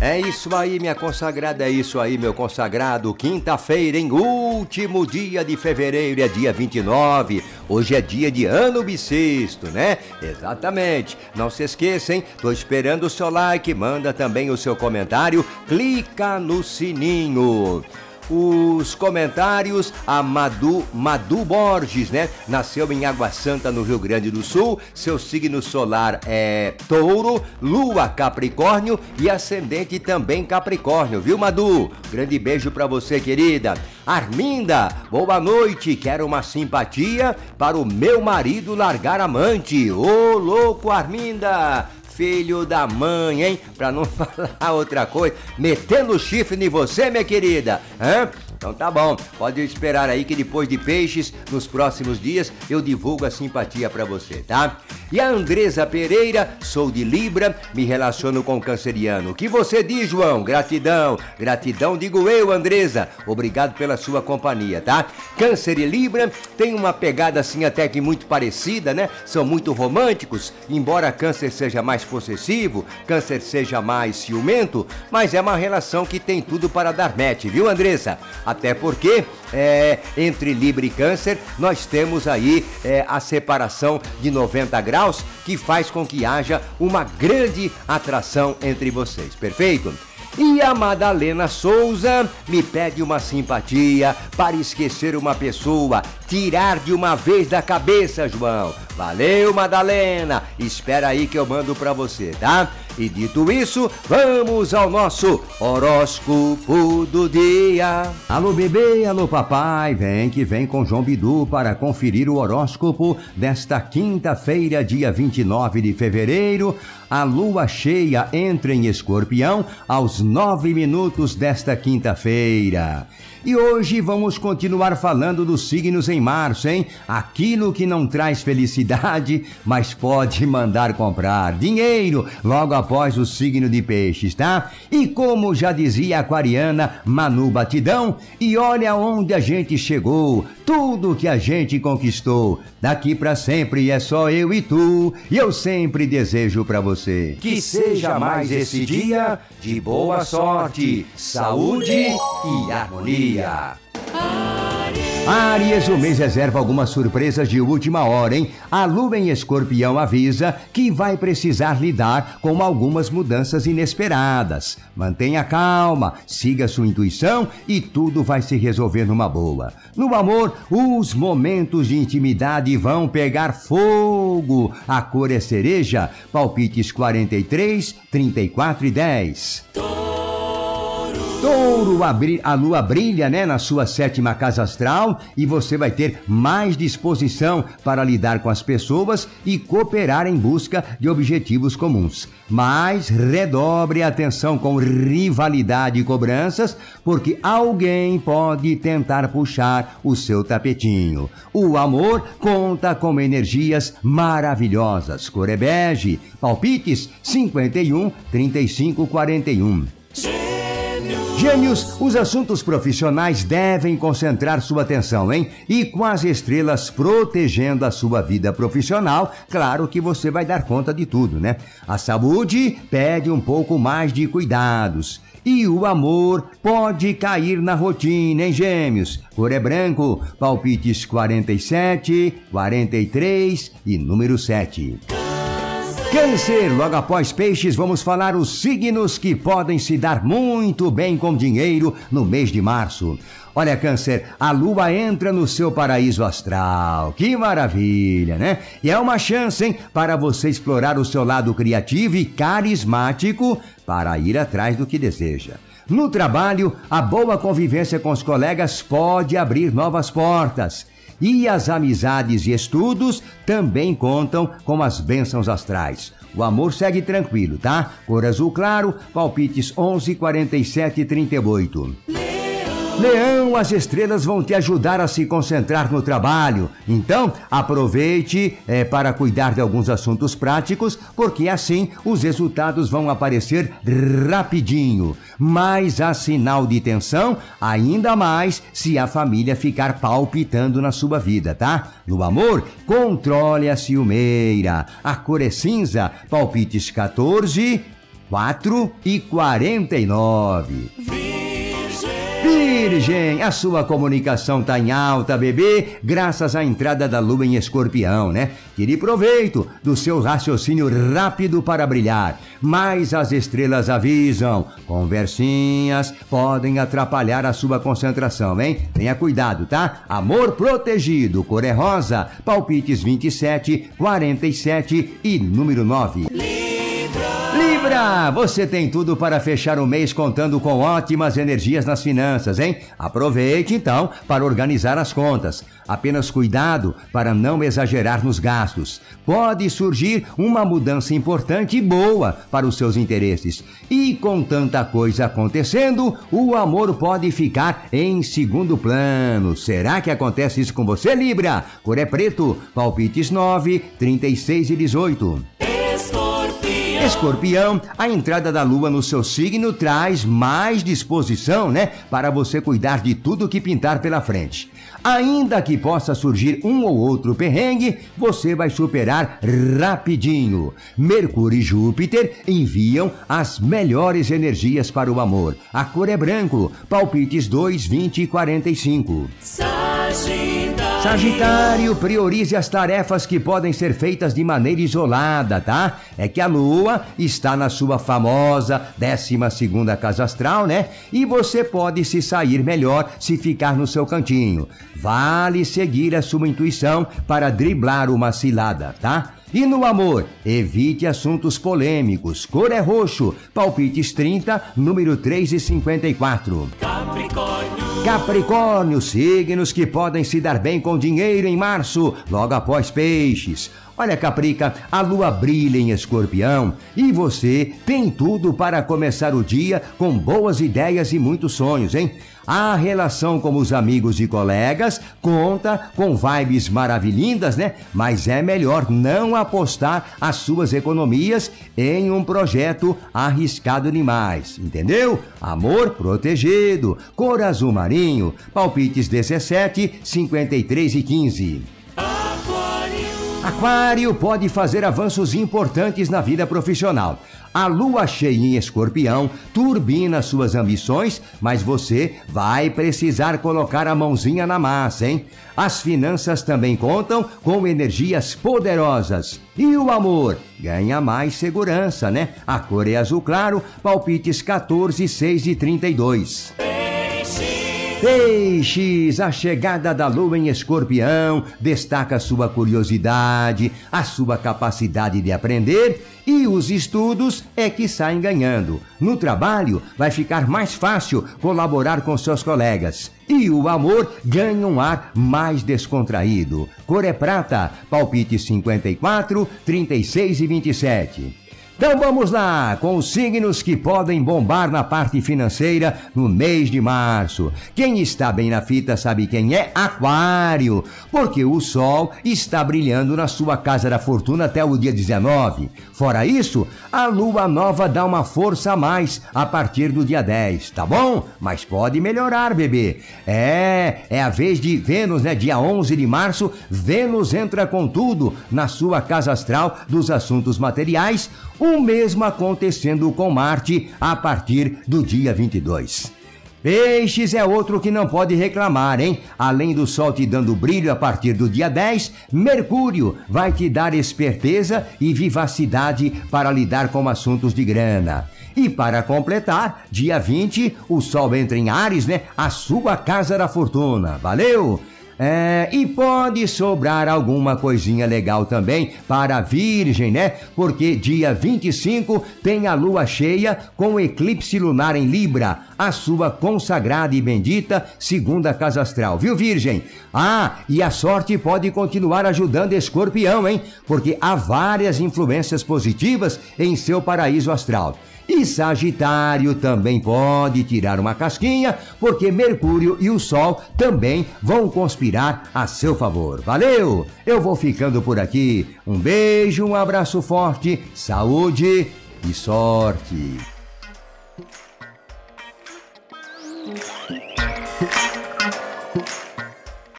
É isso aí, minha consagrada, é isso aí, meu consagrado. Quinta-feira, em último dia de fevereiro, é dia 29. Hoje é dia de ano bissexto, né? Exatamente. Não se esqueçam, tô esperando o seu like, manda também o seu comentário, clica no sininho os comentários a Madu, Madu Borges, né? Nasceu em Água Santa, no Rio Grande do Sul. Seu signo solar é Touro, Lua Capricórnio e ascendente também Capricórnio, viu, Madu? Grande beijo para você, querida. Arminda, boa noite. Quero uma simpatia para o meu marido largar amante. Ô, louco, Arminda! Filho da mãe, hein? Pra não falar outra coisa. Metendo chifre em você, minha querida. Hã? Então tá bom, pode esperar aí que depois de peixes, nos próximos dias, eu divulgo a simpatia para você, tá? E a Andresa Pereira, sou de Libra, me relaciono com o canceriano. O que você diz, João? Gratidão, gratidão digo eu, Andresa. Obrigado pela sua companhia, tá? Câncer e Libra tem uma pegada assim até que muito parecida, né? São muito românticos, embora Câncer seja mais possessivo, Câncer seja mais ciumento, mas é uma relação que tem tudo para dar match, viu, Andresa? Até porque é, entre Libra e Câncer nós temos aí é, a separação de 90 graus que faz com que haja uma grande atração entre vocês, perfeito? E a Madalena Souza me pede uma simpatia para esquecer uma pessoa, tirar de uma vez da cabeça, João. Valeu, Madalena. Espera aí que eu mando para você, tá? E dito isso, vamos ao nosso horóscopo do dia. Alô bebê, alô papai, vem que vem com João Bidu para conferir o horóscopo desta quinta-feira, dia 29 de fevereiro. A lua cheia entra em escorpião aos nove minutos desta quinta-feira. E hoje vamos continuar falando dos signos em março, hein? Aquilo que não traz felicidade, mas pode mandar comprar dinheiro logo após o signo de peixes, tá? E como já dizia a aquariana Manu Batidão, e olha onde a gente chegou, tudo que a gente conquistou. Daqui para sempre é só eu e tu, e eu sempre desejo para você que seja mais esse dia de boa sorte, saúde e harmonia. Áries, o mês reserva algumas surpresas de última hora, hein? A lua em escorpião avisa que vai precisar lidar com algumas mudanças inesperadas. Mantenha calma, siga sua intuição e tudo vai se resolver numa boa. No amor, os momentos de intimidade vão pegar fogo. A cor é cereja, palpites 43, 34 e 10. Touro, a, lua brilha né, na sua sétima casa astral e você vai ter mais disposição para lidar com as pessoas e cooperar em busca de objetivos comuns. Mas redobre a atenção com rivalidade e cobranças, porque alguém pode tentar puxar o seu tapetinho. O amor conta com energias maravilhosas. Corebege, palpites 51 35 41. Gêmeos, os assuntos profissionais devem concentrar sua atenção, hein? E com as estrelas protegendo a sua vida profissional, claro que você vai dar conta de tudo, né? A saúde pede um pouco mais de cuidados. E o amor pode cair na rotina, hein, gêmeos? Cor é branco, palpites 47, 43 e número 7. Câncer, logo após peixes, vamos falar os signos que podem se dar muito bem com dinheiro no mês de março. Olha, Câncer, a lua entra no seu paraíso astral. Que maravilha, né? E é uma chance, hein, para você explorar o seu lado criativo e carismático para ir atrás do que deseja. No trabalho, a boa convivência com os colegas pode abrir novas portas. E as amizades e estudos também contam com as bênçãos astrais. O amor segue tranquilo, tá? Cor azul claro, palpites 11, 47 e 38. Leão, as estrelas vão te ajudar a se concentrar no trabalho. Então, aproveite é, para cuidar de alguns assuntos práticos, porque assim os resultados vão aparecer rapidinho. Mas há sinal de tensão, ainda mais se a família ficar palpitando na sua vida, tá? No amor, controle a ciumeira. A cor é cinza, palpites 14 4 e 49. Virgem, a sua comunicação tá em alta, bebê, graças à entrada da lua em escorpião, né? Tire proveito do seu raciocínio rápido para brilhar. Mas as estrelas avisam: conversinhas podem atrapalhar a sua concentração, hein? Tenha cuidado, tá? Amor protegido, cor é rosa, palpites 27, 47 e número 9. Libra, você tem tudo para fechar o mês contando com ótimas energias nas finanças, hein? Aproveite então para organizar as contas. Apenas cuidado para não exagerar nos gastos. Pode surgir uma mudança importante e boa para os seus interesses. E com tanta coisa acontecendo, o amor pode ficar em segundo plano. Será que acontece isso com você, Libra? Cor é preto, palpites 9, 36 e 18. Escorpião, a entrada da lua no seu signo traz mais disposição, né? Para você cuidar de tudo que pintar pela frente. Ainda que possa surgir um ou outro perrengue, você vai superar rapidinho. Mercúrio e Júpiter enviam as melhores energias para o amor. A cor é branco, palpites 2, 20 e 45. Sagitário. Sagitário, priorize as tarefas que podem ser feitas de maneira isolada, tá? É que a lua está na sua famosa 12 casa astral, né? E você pode se sair melhor se ficar no seu cantinho. Vale seguir a sua intuição para driblar uma cilada, tá? E no amor, evite assuntos polêmicos. Cor é roxo, palpites 30, número 3 e 54. Capricórnio. Capricórnio, signos que podem se dar bem com dinheiro em março, logo após peixes. Olha, Caprica, a lua brilha em escorpião e você tem tudo para começar o dia com boas ideias e muitos sonhos, hein? A relação com os amigos e colegas conta com vibes maravilhindas, né? Mas é melhor não apostar as suas economias em um projeto arriscado demais, entendeu? Amor protegido, cor azul marinho, palpites 17, 53 e 15. Aquário pode fazer avanços importantes na vida profissional. A lua cheia em escorpião turbina suas ambições, mas você vai precisar colocar a mãozinha na massa, hein? As finanças também contam com energias poderosas. E o amor ganha mais segurança, né? A cor é azul claro, palpites 14, 6 e 32. Peixes, a chegada da lua em escorpião destaca sua curiosidade, a sua capacidade de aprender e os estudos é que saem ganhando. No trabalho, vai ficar mais fácil colaborar com seus colegas. E o amor ganha um ar mais descontraído. Cor é prata, palpite 54, 36 e 27. Então vamos lá, com os signos que podem bombar na parte financeira no mês de março. Quem está bem na fita sabe quem é? Aquário, porque o Sol está brilhando na sua casa da fortuna até o dia 19. Fora isso, a lua nova dá uma força a mais a partir do dia 10, tá bom? Mas pode melhorar, bebê. É, é a vez de Vênus, né? Dia 11 de março, Vênus entra com tudo na sua casa astral dos assuntos materiais o mesmo acontecendo com Marte a partir do dia 22. Peixes é outro que não pode reclamar, hein? Além do Sol te dando brilho a partir do dia 10, Mercúrio vai te dar esperteza e vivacidade para lidar com assuntos de grana. E para completar, dia 20, o Sol entra em Ares, né? A sua casa da fortuna. Valeu! É, e pode sobrar alguma coisinha legal também para a Virgem, né? Porque dia 25 tem a lua cheia com eclipse lunar em Libra, a sua consagrada e bendita segunda casa astral, viu, Virgem? Ah, e a sorte pode continuar ajudando Escorpião, hein? Porque há várias influências positivas em seu paraíso astral. E Sagitário também pode tirar uma casquinha, porque Mercúrio e o Sol também vão conspirar a seu favor. Valeu! Eu vou ficando por aqui. Um beijo, um abraço forte, saúde e sorte.